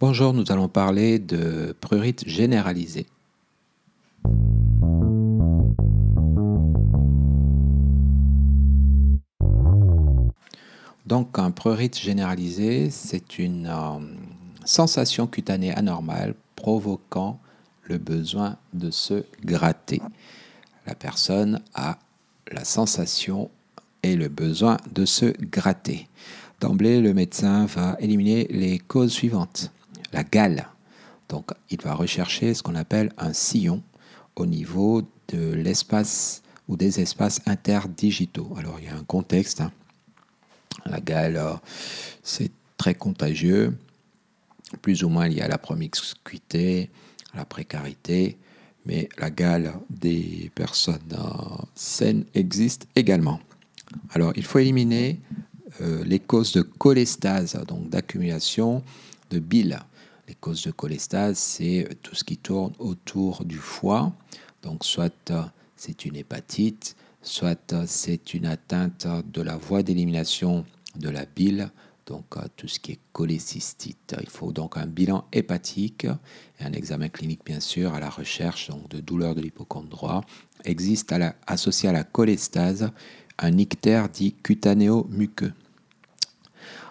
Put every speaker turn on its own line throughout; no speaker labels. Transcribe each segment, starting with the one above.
Bonjour, nous allons parler de prurite généralisé. Donc un prurite généralisé, c'est une euh, sensation cutanée anormale provoquant le besoin de se gratter. La personne a la sensation et le besoin de se gratter. D'emblée, le médecin va éliminer les causes suivantes la gale. Donc il va rechercher ce qu'on appelle un sillon au niveau de l'espace ou des espaces interdigitaux. Alors il y a un contexte. Hein. La gale, euh, c'est très contagieux, plus ou moins lié à la promiscuité, à la précarité, mais la gale des personnes euh, saines existe également. Alors il faut éliminer euh, les causes de cholestase, donc d'accumulation de bile. Les causes de cholestase, c'est tout ce qui tourne autour du foie. Donc soit euh, c'est une hépatite, soit euh, c'est une atteinte de la voie d'élimination de la bile, donc euh, tout ce qui est cholécystite. Il faut donc un bilan hépatique et un examen clinique bien sûr à la recherche de douleurs de l'hypochondre droit. Existe associé à la cholestase un ictère dit cutanéo-muqueux.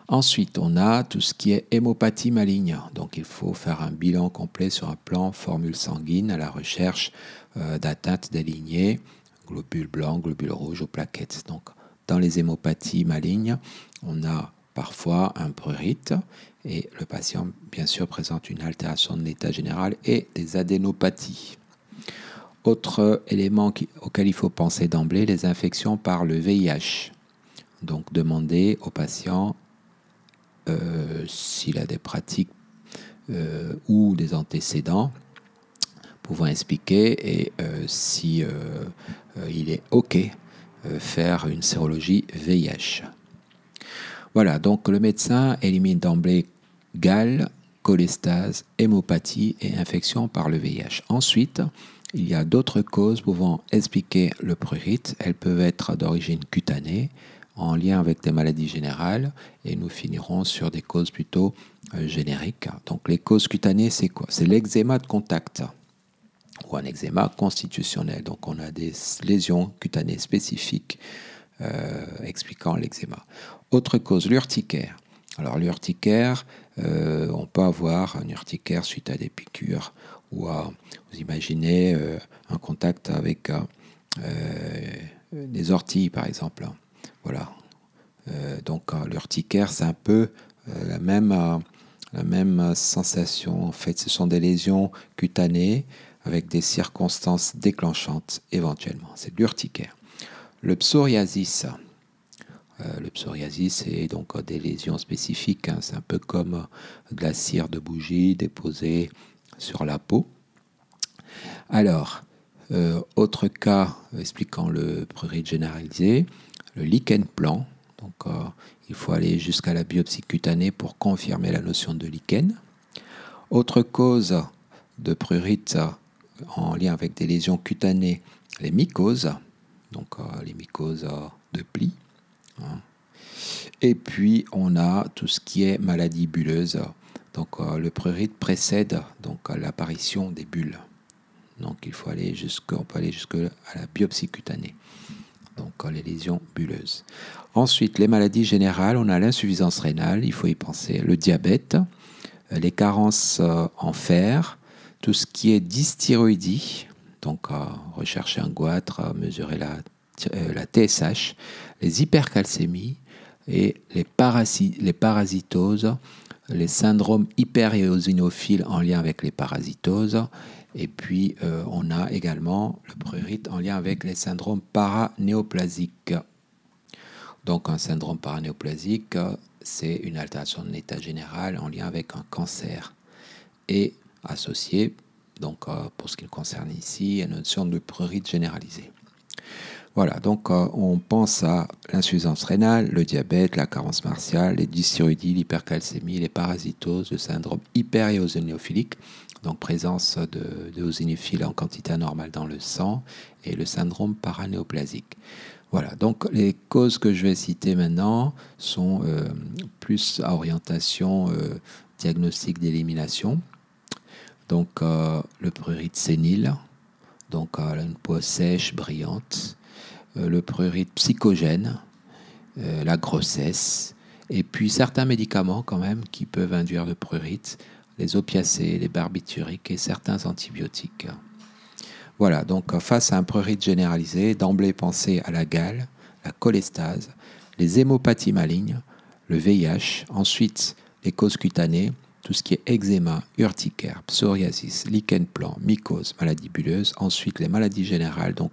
Ensuite, on a tout ce qui est hémopathie maligne. Donc, il faut faire un bilan complet sur un plan formule sanguine à la recherche euh, d'atteinte des lignées, globules blancs, globules rouges aux plaquettes. Donc, dans les hémopathies malignes, on a parfois un prurite et le patient, bien sûr, présente une altération de l'état général et des adénopathies. Autre élément auquel il faut penser d'emblée, les infections par le VIH. Donc, demander au patient euh, s'il a des pratiques euh, ou des antécédents pouvant expliquer et euh, si il est OK faire une sérologie VIH. Voilà, donc le médecin élimine d'emblée gale, cholestase, hémopathie et infection par le VIH. Ensuite, il y a d'autres causes pouvant expliquer le prurite. Elles peuvent être d'origine cutanée, en lien avec des maladies générales et nous finirons sur des causes plutôt euh, génériques. Donc les causes cutanées, c'est quoi? C'est l'eczéma de contact ou un eczéma constitutionnel. Donc on a des lésions cutanées spécifiques euh, expliquant l'eczéma. Autre cause, l'urticaire. Alors l'urticaire, euh, on peut avoir un urticaire suite à des piqûres ou à, vous imaginez un contact avec des orties par exemple. Voilà. Euh, donc euh, l'urticaire, c'est un peu euh, la même, sensation. En fait, ce sont des lésions cutanées avec des circonstances déclenchantes éventuellement. C'est l'urticaire. Le psoriasis. le psoriasis, c'est donc des lésions spécifiques. Hein. C'est un peu comme de la cire de bougie déposée sur la peau. Alors, autre cas expliquant le prurite généralisé, le lichen plan. Donc, euh, il faut aller jusqu'à la biopsie cutanée pour confirmer la notion de lichen. Autre cause de prurite en lien avec des lésions cutanées, les mycoses, donc euh, les mycoses de plis. Hein. Et puis on a tout ce qui est maladie bulleuse. Donc euh, le prurite précède donc l'apparition des bulles. Donc il faut aller jusqu'à on peut aller jusqu'à la biopsie cutanée donc les lésions bulleuses. Ensuite, les maladies générales, on a l'insuffisance rénale, il faut y penser, le diabète, euh, les carences euh, en fer, tout ce qui est dysthyroïdie, donc rechercher un goitre, mesurer la, euh, TSH, les hypercalcémies et les parasitoses, les syndromes hyperéosinophiles en lien avec les parasitoses et puis, euh, on a également le prurite en lien avec les syndromes paranéoplasiques. Donc, un syndrome paranéoplasique, c'est une altération de l'état général en lien avec un cancer et associé, donc euh, pour ce qui concerne ici, à une notion de prurite généralisée. Voilà, donc euh, on pense à l'insuffisance rénale, le diabète, la carence martiale, les dysthyroïdies, l'hypercalcémie, les parasitoses, le syndrome hyperéosinophilique, donc présence de, de en quantité anormale dans le sang, et le syndrome paranéoplasique. Voilà, donc les causes que je vais citer maintenant sont euh, plus à orientation euh, diagnostic d'élimination. Donc le prurite sénile, donc une peau sèche, brillante. le prurite psychogène, la grossesse. Et puis certains médicaments quand même qui peuvent induire le prurite, les opiacés, les barbituriques et certains antibiotiques. Voilà, donc face à un prurite généralisé, d'emblée penser à la gale, la cholestase, les hémopathies malignes, le VIH, ensuite les causes cutanées, tout ce qui est eczéma, urticaire, psoriasis, lichen plan, mycose, maladie bulleuse, ensuite les maladies générales, donc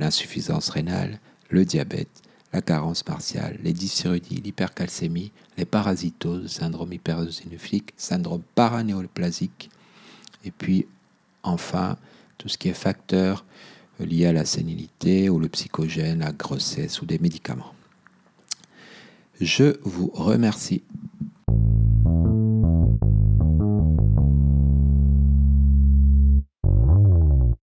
l'insuffisance rénale, le diabète, la carence partiale, les dysréudies, l'hypercalcémie, les parasitoses, syndrome hyperosinophilique, syndrome paranéoplasique, et puis enfin tout ce qui est facteur lié à la sénilité ou le psychogène, la grossesse ou des médicaments. Je vous remercie.